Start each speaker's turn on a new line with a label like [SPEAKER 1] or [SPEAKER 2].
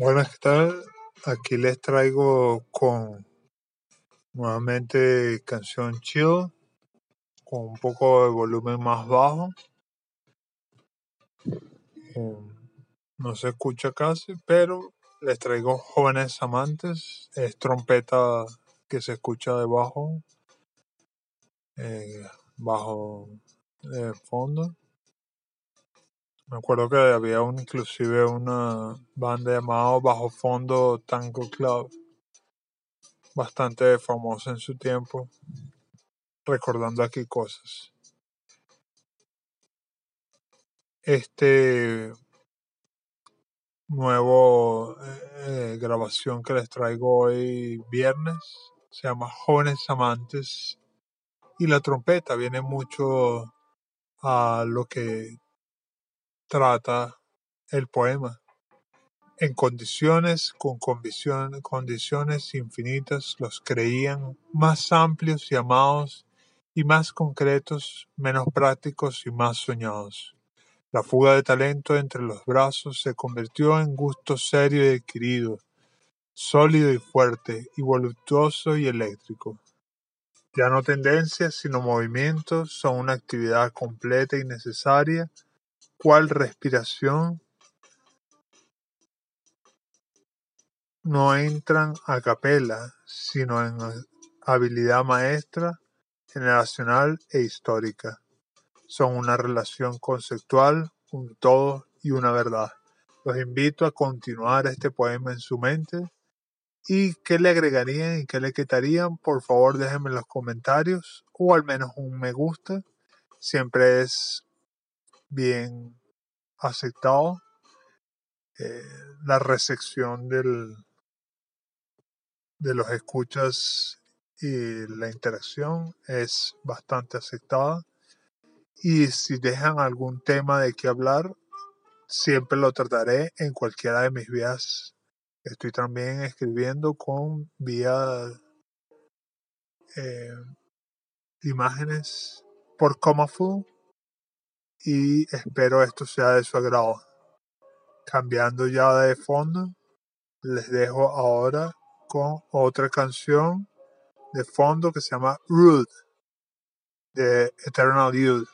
[SPEAKER 1] Buenas, ¿qué tal? Aquí les traigo con nuevamente canción chill, con un poco de volumen más bajo. Um, no se escucha casi, pero les traigo Jóvenes Amantes. Es trompeta que se escucha debajo, eh, bajo de fondo. Me acuerdo que había un, inclusive una banda llamada Bajo Fondo Tango Club, bastante famosa en su tiempo, recordando aquí cosas. Este nuevo eh, grabación que les traigo hoy viernes se llama Jóvenes Amantes y la trompeta viene mucho a lo que trata el poema. En condiciones, con condiciones infinitas, los creían más amplios y amados y más concretos, menos prácticos y más soñados. La fuga de talento entre los brazos se convirtió en gusto serio y adquirido, sólido y fuerte, y voluptuoso y eléctrico. Ya no tendencias, sino movimientos, son una actividad completa y necesaria, cual respiración, no entran a capela, sino en habilidad maestra, generacional e histórica. Son una relación conceptual, un todo y una verdad. Los invito a continuar este poema en su mente y qué le agregarían y qué le quitarían, por favor déjenme en los comentarios o al menos un me gusta. Siempre es bien aceptado eh, la recepción del, de los escuchas y la interacción es bastante aceptada. Y si dejan algún tema de qué hablar, siempre lo trataré en cualquiera de mis vías. Estoy también escribiendo con vía eh, imágenes por Comafu y espero esto sea de su agrado. Cambiando ya de fondo, les dejo ahora con otra canción de fondo que se llama Rude de Eternal Youth.